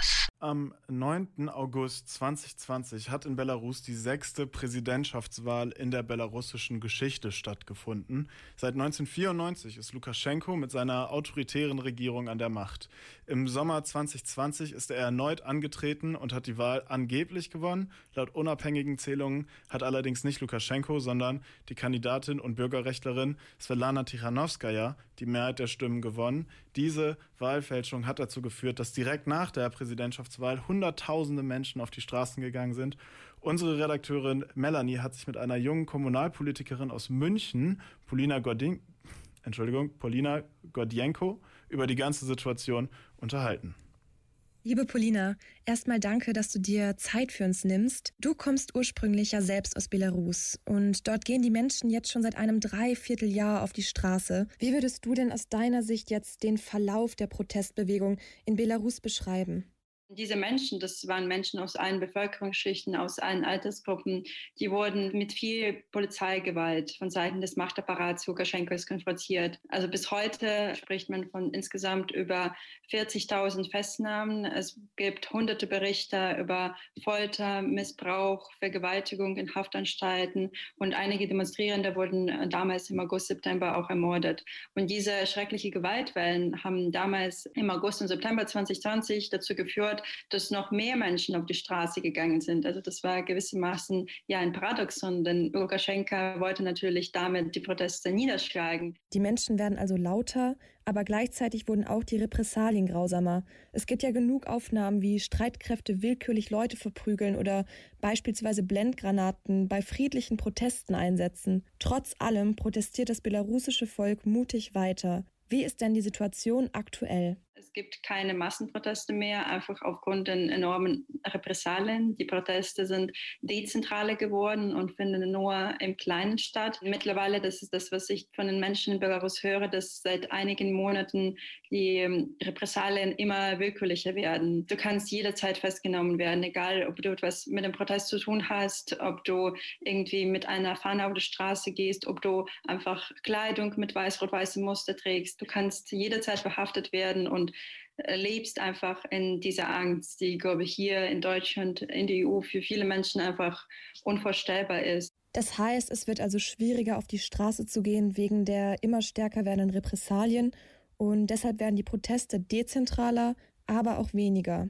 Belarus. Am 9. August 2020 hat in Belarus die sechste Präsidentschaftswahl in der belarussischen Geschichte stattgefunden. Seit 1994 ist Lukaschenko mit seiner autoritären Regierung an der Macht. Im Sommer 2020 ist er erneut angetreten und hat die Wahl angeblich gewonnen. Laut unabhängigen Zählungen hat allerdings nicht Lukaschenko, sondern die Kandidatin und Bürgerrechtlerin Svetlana Tichanowskaja die Mehrheit der Stimmen gewonnen. Diese Wahlfälschung hat dazu geführt, dass direkt nach der Präsidentschaftswahl Hunderttausende Menschen auf die Straßen gegangen sind. Unsere Redakteurin Melanie hat sich mit einer jungen Kommunalpolitikerin aus München, Polina Gordin, Entschuldigung, Polina Gordienko, über die ganze Situation unterhalten. Liebe Polina, erstmal danke, dass du dir Zeit für uns nimmst. Du kommst ursprünglich ja selbst aus Belarus und dort gehen die Menschen jetzt schon seit einem Dreivierteljahr auf die Straße. Wie würdest du denn aus deiner Sicht jetzt den Verlauf der Protestbewegung in Belarus beschreiben? Diese Menschen, das waren Menschen aus allen Bevölkerungsschichten, aus allen Altersgruppen, die wurden mit viel Polizeigewalt von Seiten des Machtapparats Lukaschenkos konfrontiert. Also bis heute spricht man von insgesamt über 40.000 Festnahmen. Es gibt hunderte Berichte über Folter, Missbrauch, Vergewaltigung in Haftanstalten und einige Demonstrierende wurden damals im August, September auch ermordet. Und diese schrecklichen Gewaltwellen haben damals im August und September 2020 dazu geführt, dass noch mehr Menschen auf die Straße gegangen sind. Also das war gewissermaßen ja ein Paradoxon, denn Lukaschenka wollte natürlich damit die Proteste niederschlagen. Die Menschen werden also lauter, aber gleichzeitig wurden auch die Repressalien grausamer. Es gibt ja genug Aufnahmen, wie Streitkräfte willkürlich Leute verprügeln oder beispielsweise Blendgranaten bei friedlichen Protesten einsetzen. Trotz allem protestiert das belarussische Volk mutig weiter. Wie ist denn die Situation aktuell? Es gibt keine Massenproteste mehr, einfach aufgrund der enormen Repressalien. Die Proteste sind dezentraler geworden und finden nur im Kleinen statt. Mittlerweile, das ist das, was ich von den Menschen in Belarus höre, dass seit einigen Monaten die ähm, Repressalien immer willkürlicher werden. Du kannst jederzeit festgenommen werden, egal ob du etwas mit dem Protest zu tun hast, ob du irgendwie mit einer Fahne auf die Straße gehst, ob du einfach Kleidung mit weiß-rot-weißem Muster trägst. Du kannst jederzeit verhaftet werden und lebst einfach in dieser Angst, die, glaube ich, hier in Deutschland, in der EU für viele Menschen einfach unvorstellbar ist. Das heißt, es wird also schwieriger, auf die Straße zu gehen wegen der immer stärker werdenden Repressalien und deshalb werden die Proteste dezentraler, aber auch weniger.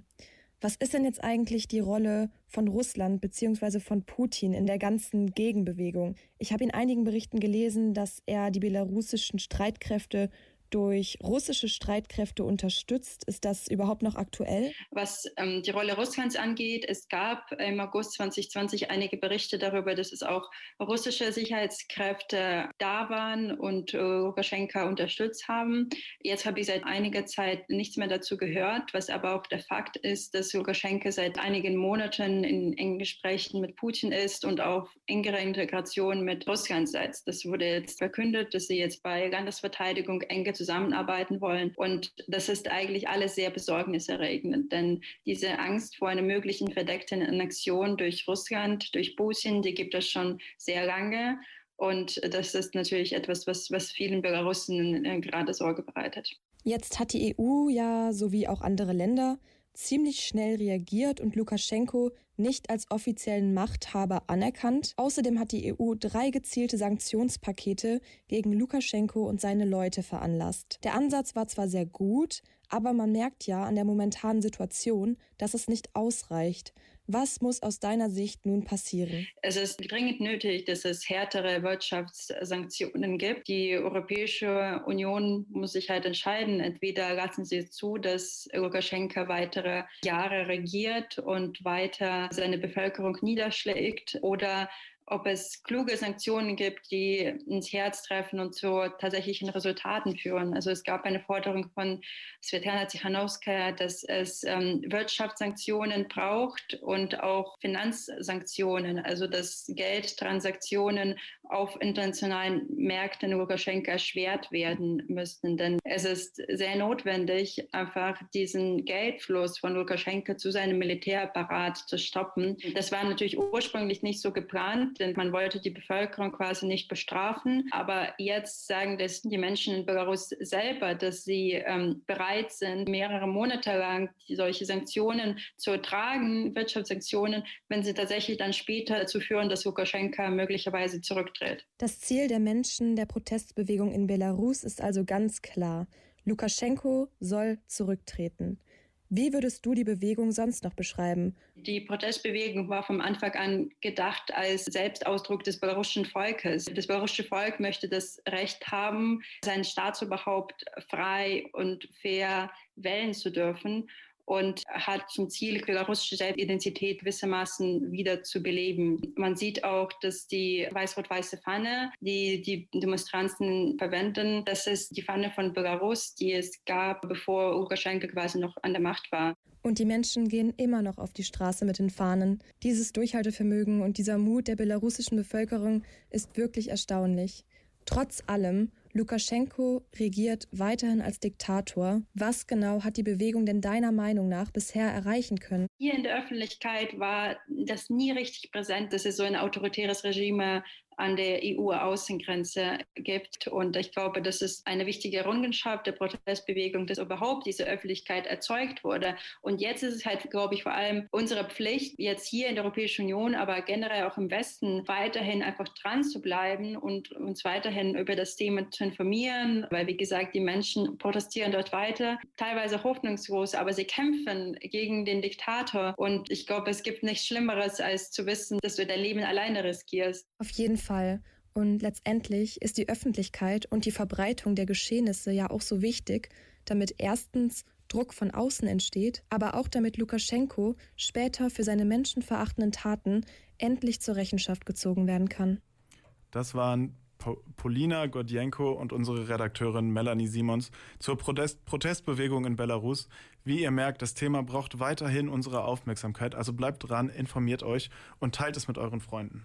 Was ist denn jetzt eigentlich die Rolle von Russland bzw. von Putin in der ganzen Gegenbewegung? Ich habe in einigen Berichten gelesen, dass er die belarussischen Streitkräfte durch russische Streitkräfte unterstützt. Ist das überhaupt noch aktuell? Was ähm, die Rolle Russlands angeht, es gab im August 2020 einige Berichte darüber, dass es auch russische Sicherheitskräfte da waren und äh, Lukaschenka unterstützt haben. Jetzt habe ich seit einiger Zeit nichts mehr dazu gehört, was aber auch der Fakt ist, dass Lukaschenka seit einigen Monaten in engen Gesprächen mit Putin ist und auf engere Integration mit Russland setzt. Das wurde jetzt verkündet, dass sie jetzt bei Landesverteidigung enge zusammenarbeiten wollen. Und das ist eigentlich alles sehr besorgniserregend, denn diese Angst vor einer möglichen verdeckten Annexion durch Russland, durch Putin, die gibt es schon sehr lange. Und das ist natürlich etwas, was, was vielen Belarussen äh, gerade Sorge bereitet. Jetzt hat die EU ja, sowie auch andere Länder, ziemlich schnell reagiert und Lukaschenko nicht als offiziellen Machthaber anerkannt. Außerdem hat die EU drei gezielte Sanktionspakete gegen Lukaschenko und seine Leute veranlasst. Der Ansatz war zwar sehr gut, aber man merkt ja an der momentanen Situation, dass es nicht ausreicht. Was muss aus deiner Sicht nun passieren? Es ist dringend nötig, dass es härtere Wirtschaftssanktionen gibt. Die Europäische Union muss sich halt entscheiden. Entweder lassen sie zu, dass Lukaschenka weitere Jahre regiert und weiter seine Bevölkerung niederschlägt, oder ob es kluge Sanktionen gibt, die ins Herz treffen und zu tatsächlichen Resultaten führen. Also es gab eine Forderung von Svetlana Tichanowskaja, dass es ähm, Wirtschaftssanktionen braucht und auch Finanzsanktionen, also dass Geldtransaktionen auf internationalen Märkten Lukaschenka erschwert werden müssten. Denn es ist sehr notwendig, einfach diesen Geldfluss von Lukaschenka zu seinem Militärapparat zu stoppen. Das war natürlich ursprünglich nicht so geplant, denn man wollte die Bevölkerung quasi nicht bestrafen. Aber jetzt sagen das die Menschen in Belarus selber, dass sie ähm, bereit sind, mehrere Monate lang solche Sanktionen zu ertragen, Wirtschaftssanktionen, wenn sie tatsächlich dann später dazu führen, dass Lukaschenka möglicherweise zurücktritt. Das Ziel der Menschen der Protestbewegung in Belarus ist also ganz klar. Lukaschenko soll zurücktreten. Wie würdest du die Bewegung sonst noch beschreiben? Die Protestbewegung war vom Anfang an gedacht als Selbstausdruck des belarussischen Volkes. Das belarussische Volk möchte das Recht haben, sein Staatsoberhaupt frei und fair wählen zu dürfen und hat zum Ziel, belarussische Selbstidentität gewissermaßen wieder zu beleben. Man sieht auch, dass die weiß-rot-weiße Fahne, die die Demonstranten verwenden, das ist die Fahne von Belarus, die es gab, bevor Lukaschenko quasi noch an der Macht war. Und die Menschen gehen immer noch auf die Straße mit den Fahnen. Dieses Durchhaltevermögen und dieser Mut der belarussischen Bevölkerung ist wirklich erstaunlich. Trotz allem Lukaschenko regiert weiterhin als Diktator. Was genau hat die Bewegung denn deiner Meinung nach bisher erreichen können? Hier in der Öffentlichkeit war das nie richtig präsent, dass es so ein autoritäres Regime an der EU-Außengrenze gibt. Und ich glaube, das ist eine wichtige Errungenschaft der Protestbewegung, dass überhaupt diese Öffentlichkeit erzeugt wurde. Und jetzt ist es halt, glaube ich, vor allem unsere Pflicht, jetzt hier in der Europäischen Union, aber generell auch im Westen, weiterhin einfach dran zu bleiben und uns weiterhin über das Thema zu informieren, weil, wie gesagt, die Menschen protestieren dort weiter, teilweise hoffnungslos, aber sie kämpfen gegen den Diktator. Und ich glaube, es gibt nichts Schlimmeres, als zu wissen, dass du dein Leben alleine riskierst. Auf jeden Fall. Und letztendlich ist die Öffentlichkeit und die Verbreitung der Geschehnisse ja auch so wichtig, damit erstens Druck von außen entsteht, aber auch damit Lukaschenko später für seine menschenverachtenden Taten endlich zur Rechenschaft gezogen werden kann. Das waren Polina Gordienko und unsere Redakteurin Melanie Simons zur Protest Protestbewegung in Belarus. Wie ihr merkt, das Thema braucht weiterhin unsere Aufmerksamkeit, also bleibt dran, informiert euch und teilt es mit euren Freunden